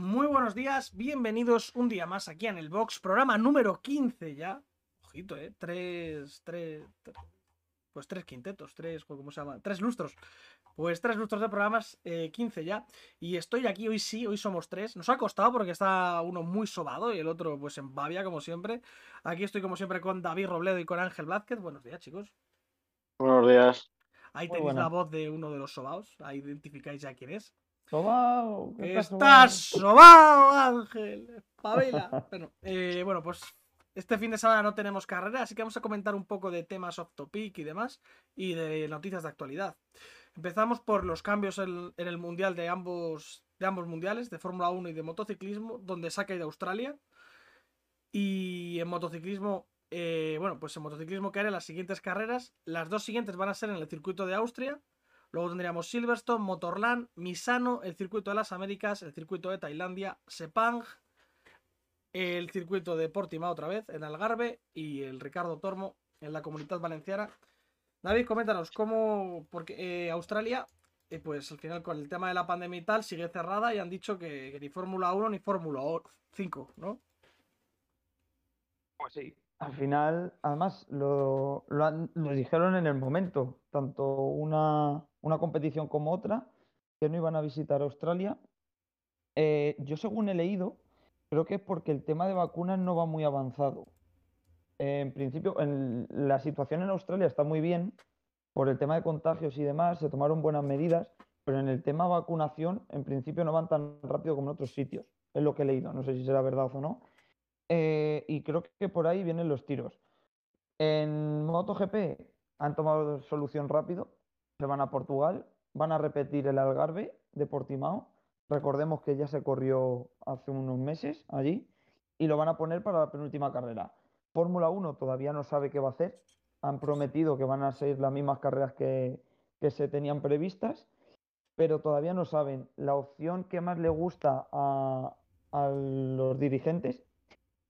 Muy buenos días, bienvenidos un día más aquí en el Box, programa número 15 ya. Ojito, ¿eh? Tres, tres, tres- pues tres quintetos, tres, ¿cómo se llama? Tres lustros. Pues tres lustros de programas, eh, 15 ya. Y estoy aquí, hoy sí, hoy somos tres. Nos ha costado porque está uno muy sobado y el otro pues en babia, como siempre. Aquí estoy como siempre con David Robledo y con Ángel Blázquez. Buenos días, chicos. Buenos días. Ahí Muy tenéis la voz de uno de los sobaos. Ahí identificáis ya quién es. Sobao, ¿qué tal, Estás sobao? Ángel. Espabila. bueno, eh, bueno, pues este fin de semana no tenemos carrera, así que vamos a comentar un poco de temas off topic y demás, y de noticias de actualidad. Empezamos por los cambios en, en el mundial de ambos, de ambos mundiales, de Fórmula 1 y de motociclismo, donde se ha caído Australia. Y en motociclismo, eh, bueno, pues en motociclismo haré las siguientes carreras. Las dos siguientes van a ser en el circuito de Austria. Luego tendríamos Silverstone, Motorland, Misano, el circuito de las Américas, el circuito de Tailandia, Sepang, el circuito de Portimao otra vez en Algarve y el Ricardo Tormo en la Comunidad Valenciana. David, coméntanos cómo, porque eh, Australia, eh, pues al final con el tema de la pandemia y tal, sigue cerrada y han dicho que, que ni Fórmula 1 ni Fórmula 5, ¿no? Pues sí. Al final, además, lo, dijeron en el momento, tanto una, competición como otra, que no iban a visitar Australia. Eh, yo, según he leído, creo que es porque el tema de vacunas no va muy avanzado. En principio, la situación en Australia está muy bien por el tema de contagios y demás, se tomaron buenas medidas, pero en el tema vacunación, en principio no van tan rápido como en otros sitios. Es lo que he leído, no sé si será verdad o no. Eh, y creo que por ahí vienen los tiros. En MotoGP han tomado solución rápido, se van a Portugal, van a repetir el Algarve de Portimao. Recordemos que ya se corrió hace unos meses allí y lo van a poner para la penúltima carrera. Fórmula 1 todavía no sabe qué va a hacer. Han prometido que van a ser las mismas carreras que, que se tenían previstas, pero todavía no saben. La opción que más le gusta a, a los dirigentes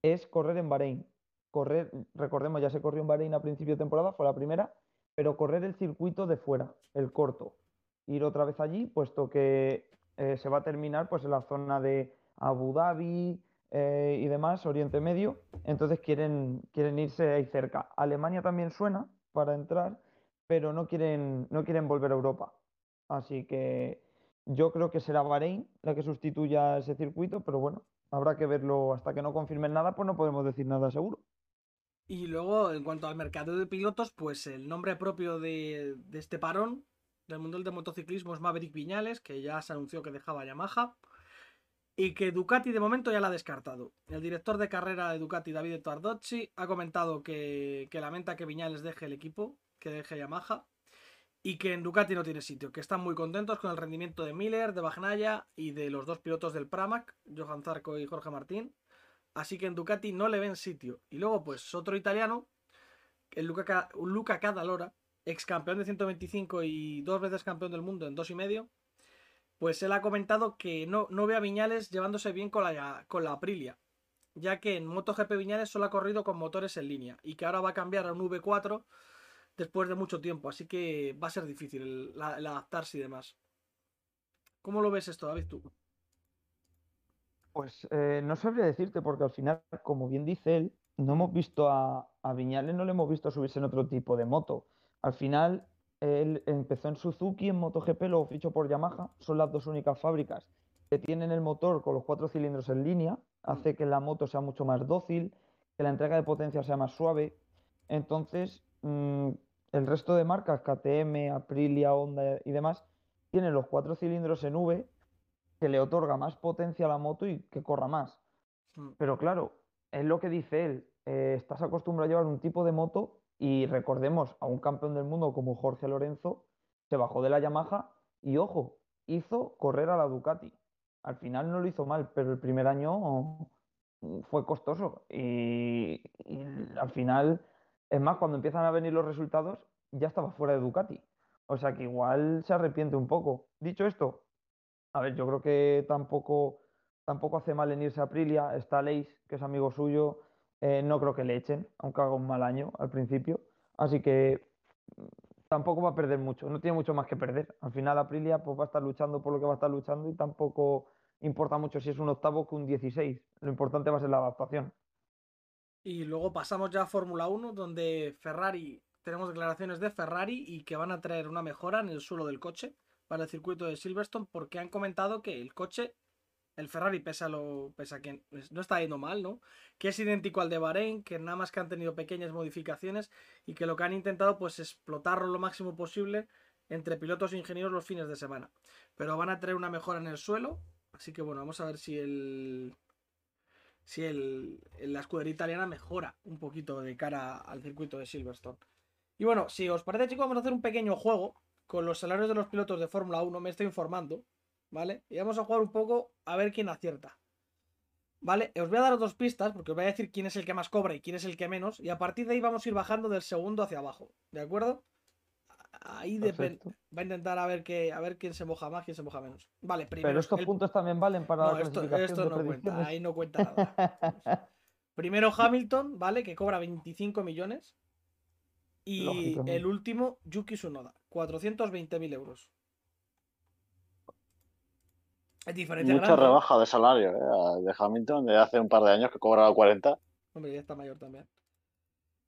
es correr en Bahrein. Correr, recordemos, ya se corrió en Bahrein a principio de temporada, fue la primera, pero correr el circuito de fuera, el corto. Ir otra vez allí, puesto que eh, se va a terminar pues en la zona de Abu Dhabi eh, y demás, Oriente Medio. Entonces quieren, quieren irse ahí cerca. Alemania también suena para entrar, pero no quieren, no quieren volver a Europa. Así que yo creo que será Bahrein la que sustituya ese circuito, pero bueno, habrá que verlo hasta que no confirmen nada, pues no podemos decir nada seguro. Y luego, en cuanto al mercado de pilotos, pues el nombre propio de, este parón del Mundial de Motociclismo es Maverick Viñales, que ya se anunció que dejaba Yamaha. Y que Ducati de momento ya la ha descartado. El director de carrera de Ducati, David Tardocci, ha comentado que, que lamenta que Viñales deje el equipo, que deje Yamaha. Y que en Ducati no tiene sitio, que están muy contentos con el rendimiento de Miller, de Bagnaia y de los dos pilotos del Pramac, Johan Zarco y Jorge Martín. Así que en Ducati no le ven sitio. Y luego, pues, otro italiano, Luca Cadalora, ex campeón de 125 y dos veces campeón del mundo en dos y medio, pues él ha comentado que no, no ve a Viñales llevándose bien con la, con la Aprilia, ya que en MotoGP Viñales solo ha corrido con motores en línea y que ahora va a cambiar a un V4 después de mucho tiempo, así que va a ser difícil el, adaptarse y demás. ¿Cómo lo ves esto, David, tú? Pues eh, no sabría decirte, porque al final, como bien dice él, no hemos visto a, Viñales, no le hemos visto subirse en otro tipo de moto. Al final, él empezó en Suzuki, en MotoGP, luego fichó por Yamaha. Son las dos únicas fábricas que tienen el motor con los cuatro cilindros en línea. Hace que la moto sea mucho más dócil, que la entrega de potencia sea más suave. Entonces, mm, el resto de marcas, KTM, Aprilia, Honda y demás, tienen los cuatro cilindros en V que le otorga más potencia a la moto y que corra más. Mm. Pero claro, es lo que dice él, eh, estás acostumbrado a llevar un tipo de moto y recordemos a un campeón del mundo como Jorge Lorenzo, se bajó de la Yamaha y ojo, hizo correr a la Ducati. Al final no lo hizo mal, pero el primer año mm, fue costoso y, y al final, es más, cuando empiezan a venir los resultados, ya estaba fuera de Ducati. O sea que igual se arrepiente un poco. Dicho esto, a ver, yo creo que tampoco, tampoco hace mal en irse a Aprilia. Está Leis, que es amigo suyo. eh, no creo que le echen, aunque haga un mal año al principio. Así que mm, tampoco va a perder mucho. No tiene mucho más que perder. Al final Aprilia pues, va a estar luchando por lo que va a estar luchando y tampoco importa mucho si es un octavo que un 16. Lo importante va a ser la adaptación. Y luego pasamos ya a Fórmula 1, donde Ferrari, tenemos declaraciones de Ferrari y que van a traer una mejora en el suelo del coche para el circuito de Silverstone, porque han comentado que el coche, el Ferrari, pese a, lo, pese que no está yendo mal, ¿no? Que es idéntico al de Bahrein, que nada más que han tenido pequeñas modificaciones y que lo que han intentado pues es explotarlo lo máximo posible entre pilotos e ingenieros los fines de semana. Pero van a traer una mejora en el suelo, así que bueno, vamos a ver si el, si el, la escudería italiana mejora un poquito de cara al circuito de Silverstone. Y bueno, si os parece, chicos, vamos a hacer un pequeño juego con los salarios de los pilotos de Fórmula 1. Me estoy informando, ¿vale? Y vamos a jugar un poco a ver quién acierta. ¿Vale? Os voy a dar dos pistas porque os voy a decir quién es el que más cobra y quién es el que menos. Y a partir de ahí vamos a ir bajando del segundo hacia abajo. ¿De acuerdo? Ahí depende. Va a intentar a ver, que, a ver quién se moja más, quién se moja menos. Vale, primero. Pero estos puntos también valen para no, esto, esto no cuenta, ahí no cuenta nada. primero Hamilton, ¿vale? Que cobra 25 millones. Y el último, Yuki Tsunoda, 420.000 euros. Es diferencia Mucha rebaja de salario ¿eh? de Hamilton de hace un par de años que cobraba 40. Hombre, ya está mayor también.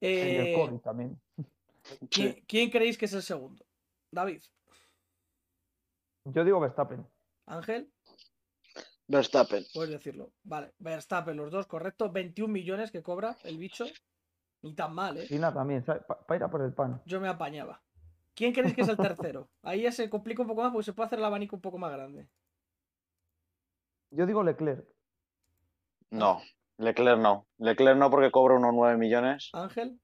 Eh... el también. ¿Quién, creéis que es el segundo? David. Yo digo Verstappen. Ángel. Verstappen. Puedes decirlo. Vale, Verstappen, los dos, correcto. 21 millones que cobra el bicho. Ni tan mal, ¿eh? nada también, para ir a por el pan. Yo me apañaba. ¿Quién creéis que es el tercero? Ahí ya se complica un poco más porque se puede hacer el abanico un poco más grande. Yo digo Leclerc. No, Leclerc no. Leclerc no porque cobra unos 9 millones. Ángel.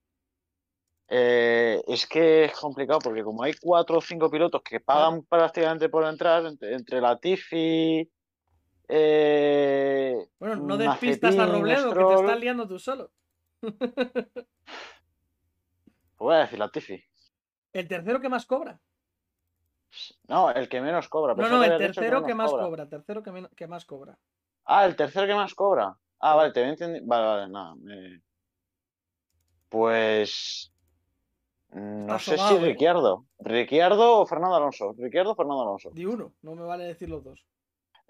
Eh, es que es complicado porque como hay cuatro o cinco pilotos que pagan prácticamente por entrar, entre, la Tifi... Eh, bueno, no despistas a Robledo, que te estás liando tú solo. Voy a decir la Tifi. ¿El tercero que más cobra? No, el que menos cobra. No, no, el tercero que, más cobra. tercero que, que, más cobra. Ah, el tercero que más cobra. Ah, vale, te voy a entender. Vale, vale, nada. Pues Mm, no sé si ¿eh? Ricciardo. ¿Ricciardo o Fernando Alonso? ¿Ricciardo o Fernando Alonso? Di uno, no me vale decir los dos.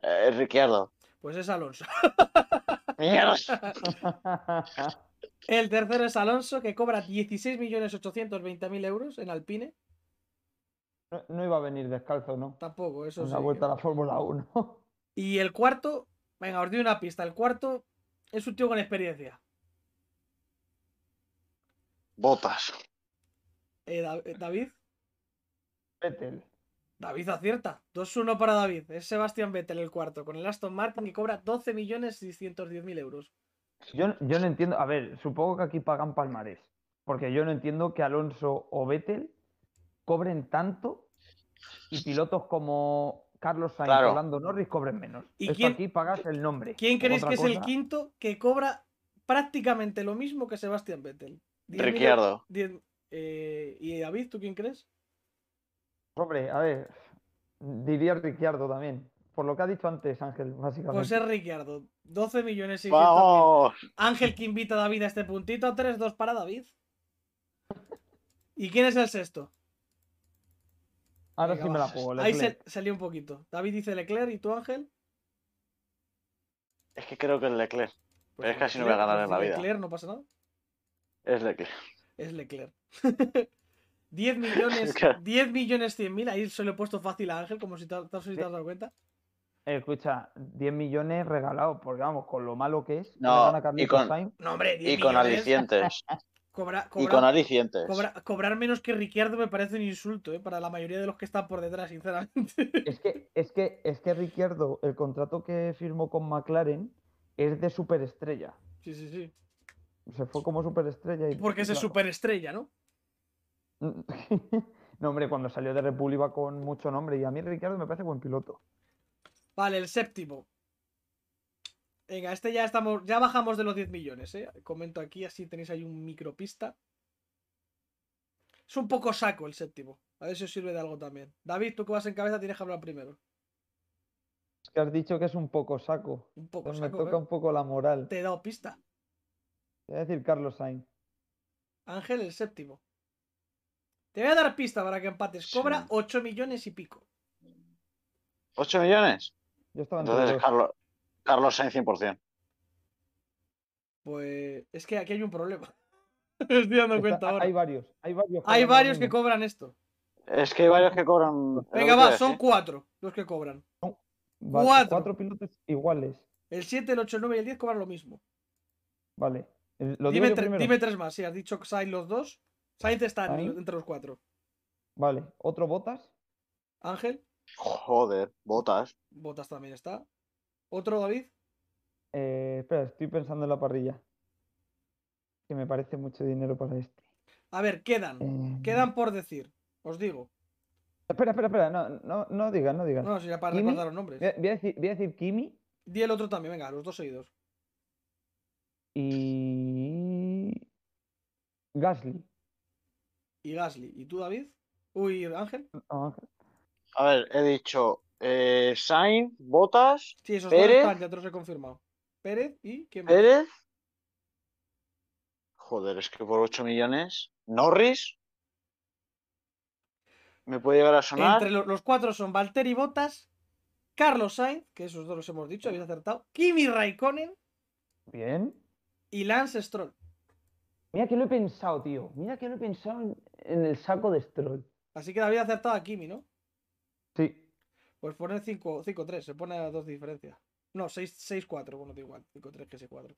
Eh, Ricciardo. Pues es Alonso. Mierda. El tercero es Alonso, que cobra 16.820.000 euros en Alpine. No, iba a venir descalzo, ¿no? Tampoco, eso Una vuelta a la Fórmula 1. Y el cuarto, venga, os doy una pista. El cuarto es un tío con experiencia. Botas. Eh, eh, David. Vettel. David acierta. 2-1 para David. Es Sebastián Vettel el cuarto, con el Aston Martin y cobra 12.610.000 euros. Yo, yo no entiendo. A ver, supongo que aquí pagan palmarés. Porque yo no entiendo que Alonso o Vettel cobren tanto y pilotos como Carlos Sainz o Lando Norris cobren menos. ¿Y quién, aquí pagas el nombre. ¿Quién creéis que es el quinto que cobra prácticamente lo mismo que Sebastián Vettel? Ricciardo. Eh, ¿Y David, tú quién crees? Hombre, a ver, diría Ricciardo también. Por lo que ha dicho antes Ángel, básicamente. Pues es Ricciardo. 12 millones y Ángel que invita a David a este puntito. 3-2 para David. ¿Y quién es el sexto? Ahora sí me la juego. Ahí se, salió un poquito. David dice Leclerc y tú, Ángel. Es que creo que es Leclerc. Pues pero es que así no voy a ganar en la vida. Leclerc no pasa nada. Es Leclerc es Leclerc. 10 millones, 10 millones 100 mil, ahí se lo he puesto fácil a Ángel, como si te, has dado cuenta. Escucha, 10 millones regalados, porque vamos, con lo malo que es. No, y con, y con alicientes. y con alicientes. cobrar menos que Ricciardo me parece un insulto, ¿eh? para la mayoría de los que están por detrás, sinceramente. Es que, es que, es que Ricciardo, el contrato que firmó con McLaren es de superestrella. Sí, sí, sí se fue como superestrella. Y, Porque es superestrella, ¿no? no, hombre, cuando salió de iba con mucho nombre y a mí Ricardo me parece buen piloto. Vale, el séptimo. Venga, este ya estamos, ya bajamos de los 10 millones, ¿eh? Comento aquí, así tenéis ahí un micropista. Es un poco saco el séptimo. A ver si os sirve de algo también. David, tú que vas en cabeza tienes que hablar primero. Es que has dicho que es un poco saco. Un poco saco. Me toca ¿eh? un poco la moral. Te he dado pista. Te voy a decir Carlos Sainz. Ángel, el séptimo. Te voy a dar pista para que empates. Cobra 8 millones y pico. ¿8 millones? Yo estaba Entonces, Carlos, Carlos Sainz 100%. Pues es que aquí hay un problema. Me estoy dando Está- cuenta ahora. hay varios, hay varios. Hay varios que cobran esto. Es que hay varios que cobran. Venga, va, son cuatro los que cobran. Vale, cuatro. cuatro pilotos iguales. El 7, el 8, el 9 y el 10 cobran lo mismo. Vale. El- Lo digo Dime, yo tre- dime tres más. Si has dicho Sainz los dos. Sainz está entre los cuatro. Vale. ¿Otro botas? Ángel, Joder, botas. Botas también está. ¿Otro, David? Eh, espera, estoy pensando en la parrilla. Que me parece mucho dinero para este. A ver, quedan. Eh, Quedan por decir. Os digo. Espera, espera, espera. No, no, no digas, no digas. No, si ya para Kimi, recordar los nombres. Voy a, voy a decir, voy a decir Kimi Di el otro también, venga, los dos seguidos. y. Gasly. Y Gasly. ¿Y tú, David? Uy, Ángel. A ver, he dicho eh, Sainz, Botas, Sí, esos dos Pérez. están, ya te los he confirmado. Pérez y ¿quién más? Pérez. Joder, es que por 8 millones. Norris. Me puede llegar a sonar. Entre lo- los cuatro son Valtteri Bottas, Carlos Sainz, que esos dos los hemos dicho, habéis acertado, Kimi Raikkonen Bien. y Lance Stroll. Mira que lo he pensado, tío. Mira que lo he pensado en, en el saco de Stroll. Así que David ha acertado a Kimi, ¿no? Sí. Pues pone 5-3, se pone a dos de diferencia. No, 6-4, bueno, da igual, 5-3 que 6-4.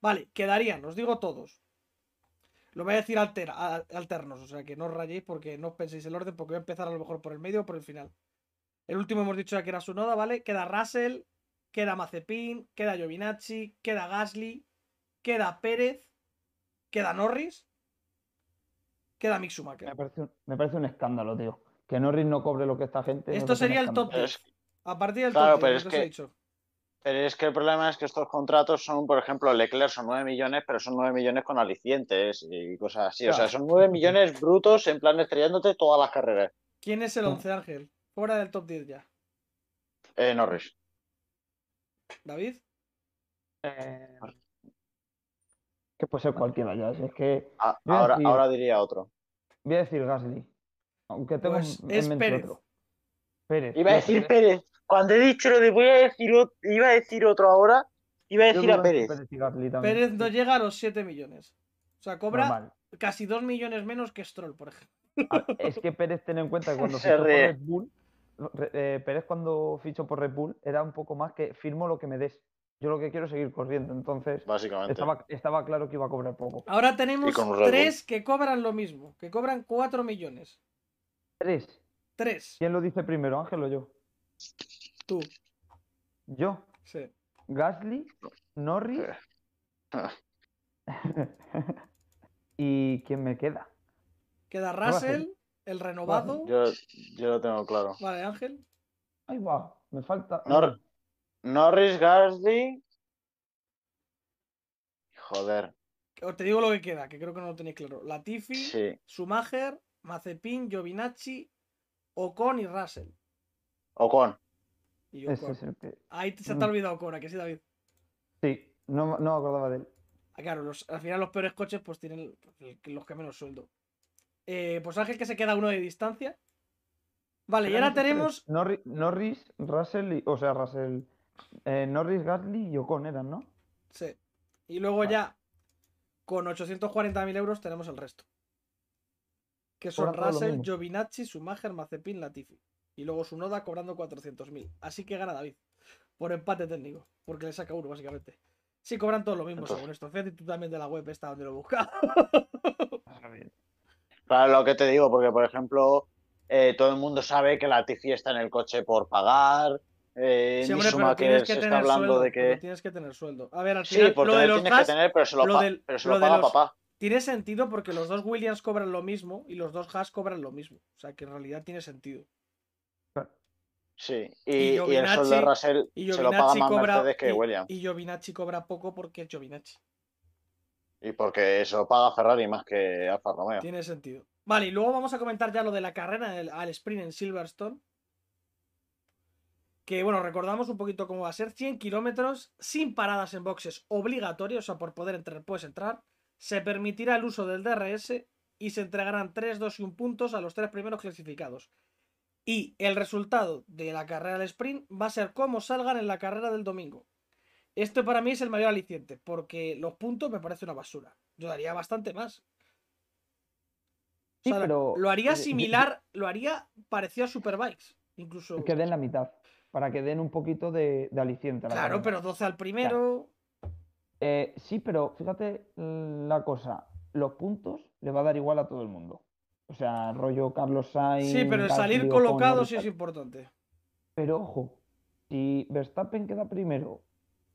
Vale, quedarían, os digo todos. Lo voy a decir altera- a- alternos, o sea que no os rayéis porque no os penséis el orden, porque voy a empezar a lo mejor por el medio o por el final. El último hemos dicho ya que era su noda, ¿vale? Queda Russell, queda Mazepin, queda Giovinacci, queda Gasly, queda Pérez, queda Norris, queda Mick Me Schumacher. parece, un, me parece un escándalo, tío. Que Norris no cobre lo que esta gente. Esto sería el top Pero 10. es, A partir del Claro, top 10, pero lo es que he dicho. pero es que el problema es que estos contratos son, por ejemplo, Leclerc son 9 millones, pero son 9 millones con alicientes y cosas así. O sea, son 9 millones brutos en plan estrellándote todas las carreras. ¿Quién es el No. 11, Ángel? Fuera del top 10 ya. Eh, Norris. ¿David? Eh, que puede ser cualquiera ya. si Es que A- Voy a ahora, decir- ahora diría otro. voy a decir Gasly. Aunque tengo Pues en es mente Pérez. otro. Pérez. Iba a decir Pérez. Cuando he dicho lo de voy a decir, ot- iba a decir otro ahora, iba a decir a Pérez. y Gasly también. Pérez no llega a los 7 millones. O sea, cobra Normal. casi 2 millones menos que Stroll, por ejemplo. Ah, Es que Pérez, ten en cuenta que cuando Se fichó por. Red Bull, eh, Pérez cuando fichó por Red Bull era un poco más que firmo lo que me des. Yo lo que quiero es seguir corriendo. Entonces, Básicamente. estaba, estaba claro que iba a cobrar poco. Ahora tenemos. 3 que cobran lo mismo, que cobran 4 millones. Tres. 3. ¿Quién lo dice primero, Ángel o yo? Tú. Yo. Sí. Gasly, Norris. Eh. Ah. ¿Y quién me queda? Queda. Russell, el renovado. Yo, yo lo tengo claro. Vale, Ángel. Ahí va, me falta. Nor- Norris, Gasly. Joder, Os te digo lo que queda, que creo que no lo tenéis claro. Latifi, sí. Schumacher, Mazepin, Giovinacci, Ocon y Russell. Ocon. Y Ese Ocon. es el que. Ahí se te Mm. ha olvidado Ocon, ¿a que sí, David? Sí, no, no me acordaba de él. Ah, Claro, los- al final los peores coches pues tienen el- los que menos sueldo. Eh, pues Ángel que se queda uno de distancia. Vale, y ahora tenemos. Norris, Norris, Russell, y, o sea, Russell. Eh, Norris, Gasly y Ocon eran, ¿no? Sí. Y luego Vale. ya, con 840.000 euros, tenemos el resto. Que son Russell. Giovinacci, Schumacher, Mazepin, Latifi. Y luego su Noda cobrando 400.000. Así que gana David. Por empate técnico. Porque le saca uno, básicamente. Sí, cobran todo lo mismo, Entonces- según esto. Fíjate tú también de la web esta donde lo buscas. Claro, lo que te digo, porque por ejemplo, eh, todo el mundo sabe que la Tifi está en el coche por pagar. Eh, Sí, hombre, pero tienes que se está tener hablando sueldo. de que. tienes que tener sueldo. A ver, al Sí, por lo de los tienes que tener, pero se lo, lo pa- del- pero se lo lo de paga los- papá. tiene sentido porque los dos Williams cobran lo mismo y los dos Haas cobran lo mismo. O sea que en realidad tiene sentido. Sí, Y y, y el sueldo de Russell Y se lo paga más cobra. Mercedes que Williams. y Giovinacci cobra poco porque es Giovinacci. Y porque se lo paga Ferrari más que Alfa Romeo. Tiene sentido. Vale, y luego vamos a comentar ya lo de la carrera al sprint en Silverstone. Que bueno, recordamos un poquito cómo va a ser. 100 kilómetros sin paradas en boxes obligatorios, o sea, por poder entrar, puedes entrar. Se permitirá el uso del DRS y se entregarán 3, 2 y 1 puntos a los tres primeros clasificados. Y el resultado de la carrera al sprint va a ser cómo salgan en la carrera del domingo. Esto para mí es el mayor aliciente, porque los puntos me parece una basura. Yo daría bastante más. O Sí, pero, lo haría eh, similar, lo haría parecido a Superbikes. Incluso. Que den la mitad, para que den un poquito de, de aliciente a la Claro, carrera. pero 12 al primero. Eh, sí, pero fíjate mm, la cosa, los puntos le va a dar igual a todo el mundo. O sea, rollo Carlos Sainz, Sí, pero el salir colocado sí es importante. Pero ojo, si Verstappen queda primero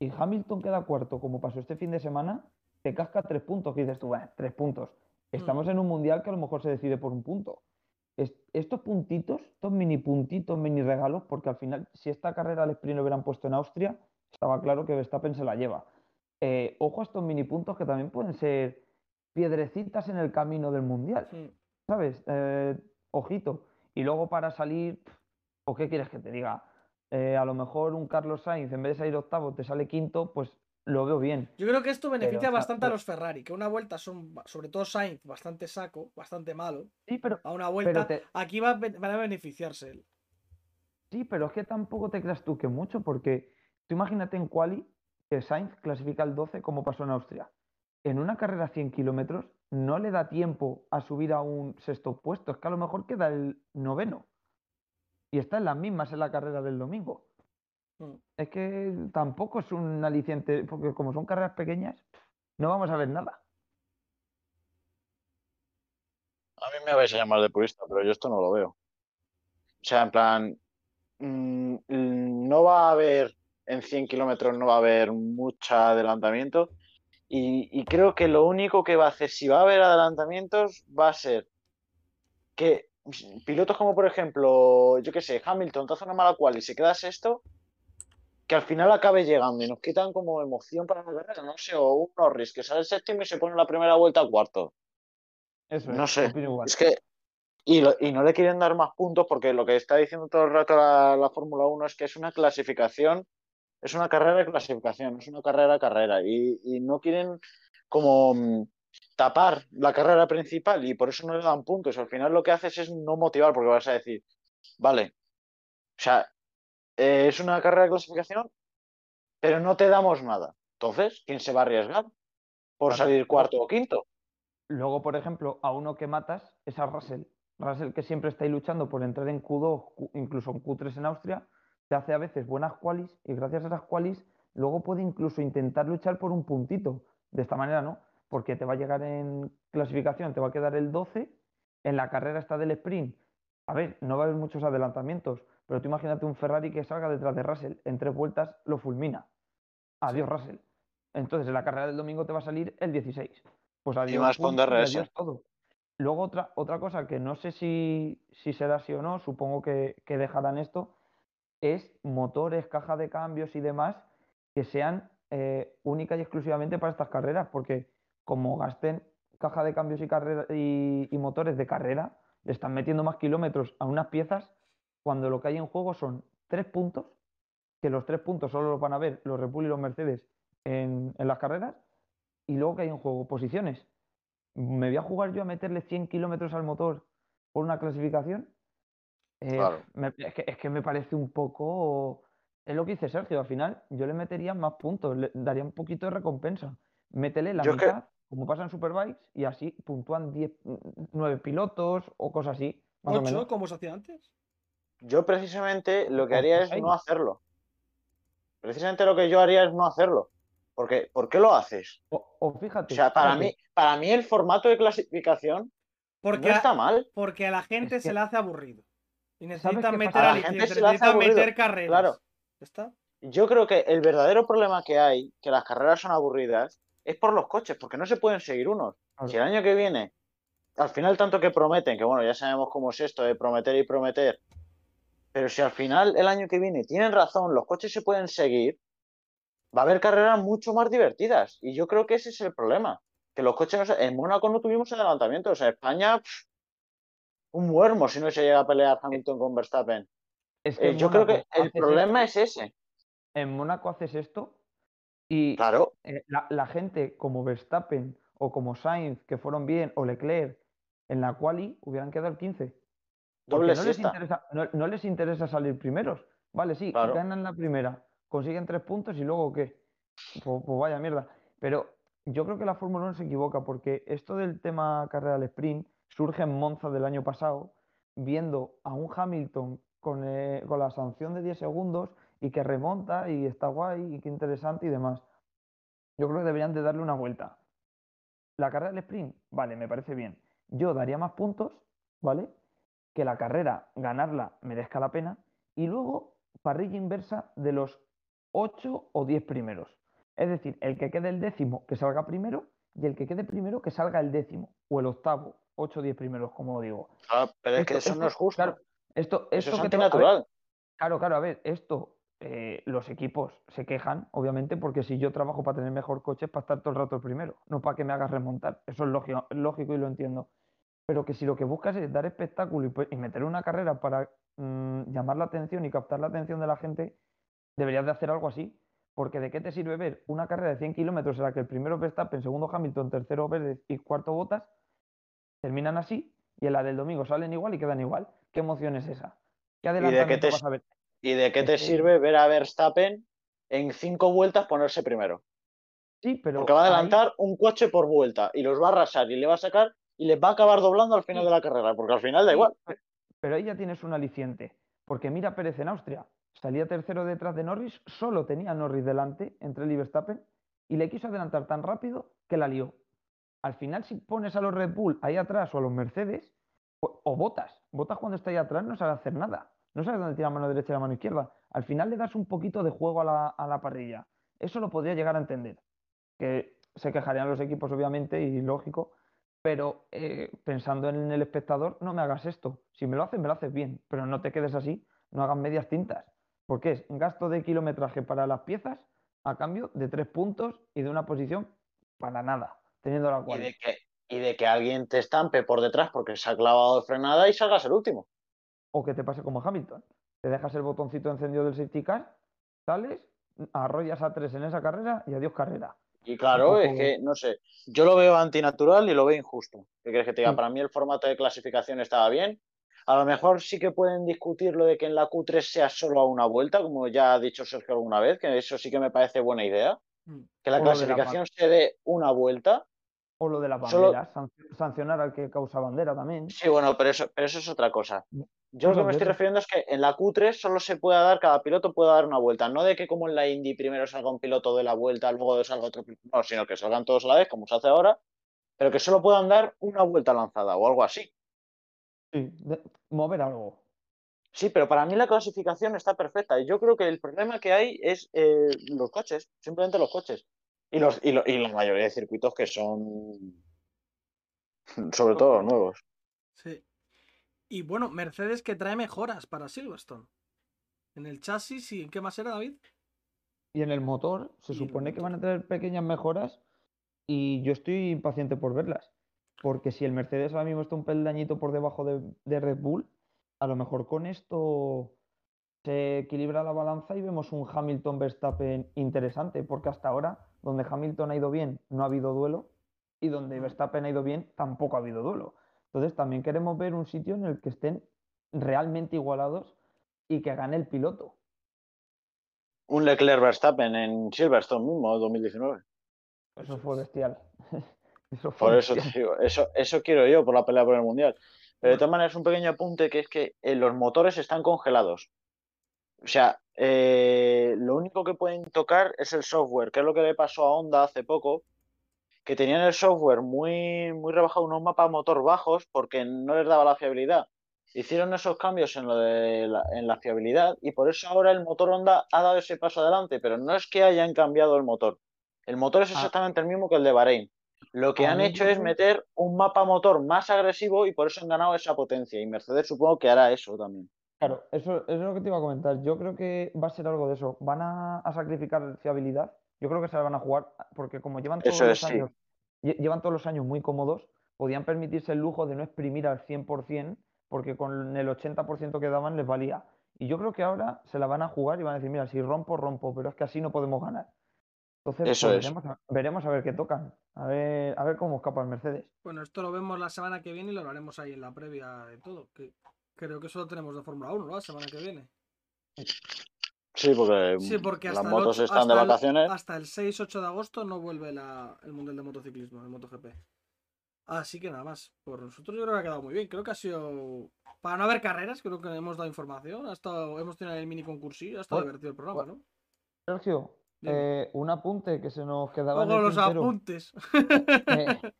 y Hamilton queda cuarto, como pasó este fin de semana, te casca tres puntos, que dices tú, "Bah, tres puntos. Estamos en un mundial que a lo mejor se decide por un punto. Es- estos puntitos, estos mini puntitos, mini regalos, porque al final, si esta carrera al sprint lo hubieran puesto en Austria, estaba claro que Verstappen se la lleva. Eh, ojo a estos mini puntos que también pueden ser piedrecitas en el camino del mundial. ¿sabes? Eh, ojito. Y luego para salir, ¿o qué quieres que te diga? Eh, a lo mejor un Carlos Sainz, en vez de salir octavo, te sale quinto, pues lo veo bien. Yo creo que esto beneficia Pero, bastante a los Ferrari, que una vuelta son, sobre todo Sainz, bastante saco, bastante malo. Sí, pero, A una vuelta, te- aquí va, van a beneficiarse él. sí, pero es que tampoco te creas tú que mucho, porque tú imagínate en quali que Sainz clasifica el 12 como pasó en Austria. En una carrera a 100 kilómetros no le da tiempo a subir a un sexto puesto, es que a lo mejor queda el noveno. Y está en las mismas en la carrera del domingo. Mm. Es que tampoco es un aliciente, porque como son carreras pequeñas, no vamos a ver nada. A mí me vais a llamar de purista, pero yo esto no lo veo. O sea, en plan, mm, no va a haber, en 100 kilómetros no va a haber mucho adelantamiento. Y, y creo que lo único que va a hacer, si va a haber adelantamientos, va a ser que pilotos como, por ejemplo, yo qué sé, Hamilton te hace una mala cual y se queda sexto, que al final acabe llegando y nos quitan como emoción para la carrera, no sé, o un Norris que sale séptimo y se pone la primera vuelta a cuarto. Eso No es, sé. Es que. Y, lo- y no le quieren dar más puntos porque lo que está diciendo todo el rato la, la Fórmula 1 es que es una clasificación, es una carrera de clasificación, es una carrera a carrera. Y, y no quieren como mm, tapar la carrera principal y por eso no le dan puntos. Al final lo que haces es no motivar porque vas a decir, vale, o sea, eh, es una carrera de clasificación, pero no te damos nada. Entonces, ¿quién se va a arriesgar por Claro. salir cuarto o quinto? Luego, por ejemplo, a uno que matas es a Russell. Russell que siempre está ahí luchando por entrar en Q2, Q- incluso en Q3 en Austria, te hace a veces buenas qualis y gracias a esas qualis luego puede incluso intentar luchar por un puntito. De esta manera no, porque te va a llegar en clasificación, te va a quedar el 12, en la carrera está del sprint. A ver, no va a haber muchos adelantamientos, pero tú imagínate un Ferrari que salga detrás de Russell, en tres vueltas lo fulmina. Adiós, Russell. Entonces en la carrera del domingo te va a salir el 16. Pues adiós, más con y DRS. adiós todo. Luego otra, otra cosa que no sé si, si será así o no, supongo que, que dejarán esto, es motores, caja de cambios y demás que sean eh, únicas y exclusivamente para estas carreras, porque como gasten caja de cambios y, carrera, y, y motores de carrera, le están metiendo más kilómetros a unas piezas cuando lo que hay en juego son tres puntos, que los tres puntos solo los van a ver los Red Bull y los Mercedes en, en las carreras, y luego que hay en juego posiciones. ¿Me voy a jugar yo a meterle 100 kilómetros al motor por una clasificación? Eh, Claro. me- es, que, es que me parece un poco... Es lo que dice Sergio, al final yo le metería más puntos, le daría un poquito de recompensa. Métele la Yo que- mitad, como pasa en Superbikes, y así puntúan 10, 9 pilotos o cosas así, más o ¿Ocho, menos. como se hacía antes? Yo precisamente lo que haría es no hacerlo. Precisamente lo que yo haría es no hacerlo. Porque, ¿por qué lo haces? O, o fíjate, O sea, para fíjate, mí, para mí el formato de clasificación Porque, no está mal. porque a la gente Es se le hace aburrido. Y ¿Sabes necesitan meter? A la gente se le hace necesitan aburrido, meter carreras. claro. ¿Ya está? Yo creo que el verdadero problema que hay, que las carreras son aburridas, es por los coches, porque no se pueden seguir unos. Claro. Si el año que viene, al final tanto que prometen, que bueno, ya sabemos cómo es esto de prometer y prometer, pero si al final el año que viene tienen razón, los coches se pueden seguir, va a haber carreras mucho más divertidas. Y yo creo que ese es el problema. Que los coches, no se- en Mónaco no tuvimos adelantamientos, en España, pff, un muermo si no se llega a pelear Hamilton con Verstappen. es que Eh, yo creo que el problema esto- es ese. En Mónaco haces esto y Claro, eh, la, la gente como Verstappen o como Sainz, que fueron bien, o Leclerc, en la quali hubieran quedado el 15. Doble no les, interesa, no, no les interesa salir primeros. Vale, sí, Claro. ganan la primera, consiguen tres puntos y luego ¿qué? Pues, pues vaya mierda. Pero yo creo que la Fórmula 1 se equivoca porque esto del tema carrera al sprint surge en Monza del año pasado, viendo a un Hamilton con, eh, con la sanción de 10 segundos y que remonta y está guay y qué interesante y demás. Yo creo que deberían de darle una vuelta. La carrera del sprint, vale, me parece bien. Yo daría más puntos, ¿vale? Que la carrera, ganarla, merezca la pena. Y luego, parrilla inversa de los 8 o 10 primeros. Es decir, el que quede el décimo, que salga primero, y el que quede primero, que salga el décimo, o el octavo, 8 o 10 primeros, como digo. Ah, pero es que Esto- eso no es esto- justo. Claro, esto, eso esto es que ver, antinatural. Claro, claro, a ver, esto eh, los equipos se quejan, obviamente, porque si yo trabajo para tener mejor coche es para estar todo el rato el primero, no para que me hagas remontar. Eso es lógico, es lógico y lo entiendo. Pero que si lo que buscas es dar espectáculo y, pues- y meter una carrera para mm, llamar la atención y captar la atención de la gente, deberías de hacer algo así. Porque ¿de qué te sirve ver una carrera de 100 kilómetros en la que el primero Verstappen, segundo Hamilton, tercero Pérez y cuarto Bottas? Terminan así y en la del domingo salen igual y quedan igual. ¿Qué emoción es esa? ¿Qué de qué te vas a ver? ¿Y de qué te sirve ver a Verstappen en cinco vueltas ponerse primero? Sí, pero Porque va a ahí- adelantar un coche por vuelta y los va a arrasar y le va a sacar y les va a acabar doblando al final de la carrera, porque al final da igual. pe- Pero ahí ya tienes un aliciente. Porque mira Pérez en Austria. Salía tercero detrás de Norris, solo tenía a Norris delante entre él y Verstappen y le quiso adelantar tan rápido que la lió. Al final, si pones a los Red Bull ahí atrás o a los Mercedes, o, o Botas, Botas cuando está ahí atrás no sabe hacer nada. No sabe dónde tiene la mano derecha y la mano izquierda. Al final le das un poquito de juego a la, a la parrilla. Eso lo podría llegar a entender. Que se quejarían los equipos, obviamente, y lógico, pero eh, pensando en el espectador, no me hagas esto. Si me lo haces, me lo haces bien, pero no te quedes así, no hagas medias tintas. Porque es gasto de kilometraje para las piezas a cambio de tres puntos y de una posición para nada, teniendo la Y cual. de, que, y de que alguien te estampe por detrás porque se ha clavado de frenada y salgas el último. O que te pase como Hamilton. Te dejas el botoncito encendido del safety car, sales, arrollas a tres en esa carrera y adiós carrera. Y claro, poco- es que, no sé, yo lo veo antinatural y lo veo injusto. ¿Qué crees que te diga? Sí. Para mí el formato de clasificación estaba bien. A lo mejor sí que pueden discutir lo de que en la Q3 sea solo a una vuelta, como ya ha dicho Sergio alguna vez, que eso sí que me parece buena idea. Mm. Que la O lo de la clasificación se dé una vuelta. O lo de Solo- banderas, sanc- sancionar al que causa bandera también. Sí, bueno, pero eso, pero eso es otra cosa. Yo lo que me estoy refiriendo es que en la Q3 solo se puede dar, cada piloto puede dar una vuelta. No de que como en la Indy primero salga un piloto de la vuelta, luego salga otro piloto. No, sino que salgan todos a la vez, como se hace ahora, pero que solo puedan dar una vuelta lanzada o algo así. Sí, de- mover algo. Sí, pero para mí la clasificación está perfecta. Y yo creo que el problema que hay es eh, los coches, simplemente los coches. Y, los, y, lo- y la mayoría de circuitos que son, sobre todo los nuevos. Sí. Y bueno, Mercedes que trae mejoras para Silverstone. En el chasis y en qué más era, David. Y en el motor se supone que van a tener pequeñas mejoras y yo estoy impaciente por verlas. Porque si el Mercedes ahora mismo está un peldañito por debajo de, de Red Bull, a lo mejor con esto se equilibra la balanza y vemos un Hamilton Verstappen interesante. Porque hasta ahora, donde Hamilton ha ido bien, no ha habido duelo. Y donde. Verstappen ha ido bien, tampoco ha habido duelo. Entonces también queremos ver un sitio en el que estén realmente igualados y que gane el piloto. Un Leclerc Verstappen en Silverstone mismo, 2019. Eso fue bestial. Eso fue Por eso, digo, eso, eso quiero yo por la pelea por el mundial. Pero de todas maneras, un pequeño apunte que es que eh, los motores están congelados. O sea, eh, lo único que pueden tocar es el software, que es lo que le pasó a Honda hace poco, que tenían el software muy, muy rebajado, unos mapas motor bajos, porque no les daba la fiabilidad. Hicieron esos cambios en, lo de la, en la fiabilidad y por eso ahora el motor Honda ha dado ese paso adelante, pero no es que hayan cambiado el motor. El motor es Ah. exactamente el mismo que el de Bahrein. Lo que A han hecho es meter un mapa motor más agresivo y por eso han ganado esa potencia. Y Mercedes supongo que hará eso también. Claro, eso, eso es lo que te iba a comentar. Yo creo que va a ser algo de eso. Van a, a sacrificar fiabilidad. Yo creo que se la van a jugar porque como llevan todos Eso los es, años, llevan todos los años muy cómodos, podían permitirse el lujo de no exprimir al 100% porque con el 80% que daban les valía. Y yo creo que ahora se la van a jugar y van a decir, mira, si rompo, rompo, pero es que así no podemos ganar. Entonces, Eso pues es. veremos, a, veremos a ver qué tocan. A ver, a ver cómo escapa el Mercedes. Bueno, esto lo vemos la semana que viene y lo haremos ahí en la previa de todo. Que creo que eso lo tenemos de Fórmula 1, ¿no? La semana que viene. Sí, porque, Sí, porque las hasta, motos el, 8 están de hasta el- vacaciones. hasta el 6-8 de agosto no vuelve la- el Mundial de Motociclismo, el MotoGP. Así que nada más. Por nosotros yo creo que ha quedado muy bien. Creo que ha sido. Para no haber carreras, creo que hemos dado información. Ha estado, hemos tenido el mini concursillo. Ha estado Bueno, divertido el programa, ¿no? Sergio, eh, un apunte que se nos quedaba en Ojo el los tintero. apuntes. Eh,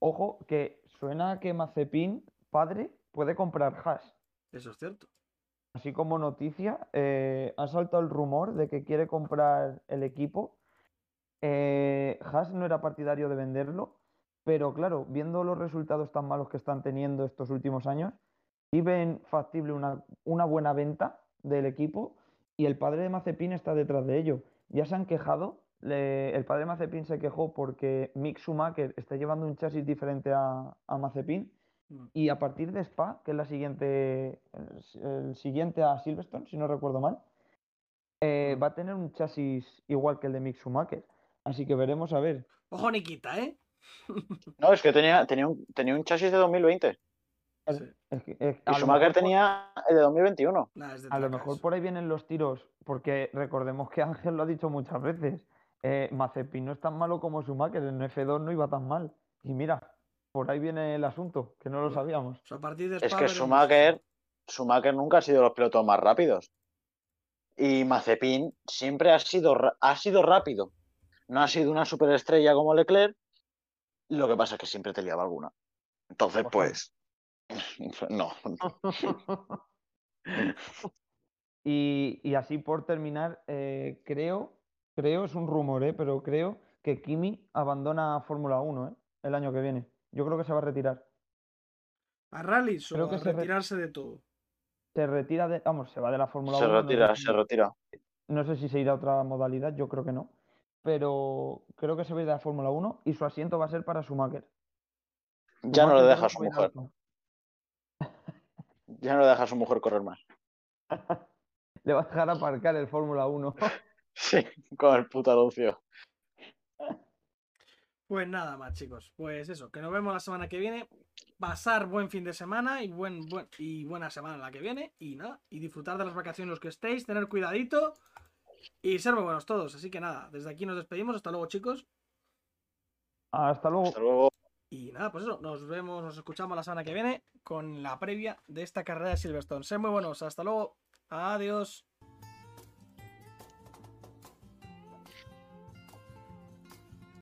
ojo, que suena que Mazepin, padre, puede comprar Haas. Eso es cierto. Así como noticia, eh, ha saltado el rumor de que quiere comprar el equipo. Eh, Haas no era partidario de venderlo, pero claro, viendo los resultados tan malos que están teniendo estos últimos años, sí ven factible una, una buena venta del equipo y el padre de Mazepin está detrás de ello. Ya se han quejado, el padre de Mazepin se quejó porque Mick Schumacher está llevando un chasis diferente a, a Mazepin. Y a partir de Spa, que es la siguiente, el, si- el siguiente a Silverstone, si no recuerdo mal, eh, Mm. va a tener un chasis igual que el de Mick Schumacher. Así que veremos a ver. Ojo, Nikita, ¿eh? No, es que tenía, tenía, un, tenía un chasis de 2020. Claro, Sí. es que- es- Y Schumacher mejor tenía el de 2021. Nada, es de A lo mejor por ahí vienen los tiros, porque recordemos que Ángel lo ha dicho muchas veces. eh, Mazepin no es tan malo como Schumacher, en F2 no iba tan mal. Y mira, por ahí viene el asunto, que no lo sabíamos. O sea, a partir de Es que. Schumacher, Schumacher nunca ha sido de los pilotos más rápidos. Y Mazepin siempre ha sido, ha sido rápido. No ha sido una superestrella como Leclerc. Lo que pasa es que siempre te liaba alguna. Entonces, pues. No. Y, y así por terminar, eh, creo, creo, es un rumor, eh, pero creo que Kimi abandona Fórmula 1 eh, el año que viene. Yo creo que se va a retirar. ¿A rallies Creo o que a se re- retirarse de todo? Se retira de, vamos, se va de la Fórmula Se 1. no retira, sé se retira. No sé si se irá a otra modalidad, yo creo que no. Pero creo que se va a ir de la Fórmula 1 y su asiento va a ser para Schumacher. Ya no le deja a su mujer. Ya no le deja a su mujer correr más. Le va a dejar aparcar el Fórmula 1. Sí, con el puto anuncio. Pues nada más, chicos. Pues eso, que nos vemos la semana que viene. Pasar buen fin de semana y, buen, buen, y buena semana la que viene. Y nada, y disfrutar de las vacaciones los que estéis, tener cuidadito y ser muy buenos todos. Así que nada, desde aquí nos despedimos. Hasta luego, chicos. Hasta luego. Hasta luego. Y nada, pues eso, nos vemos, nos escuchamos la semana que viene con la previa de esta carrera de Silverstone. Sed muy buenos, hasta luego. Adiós.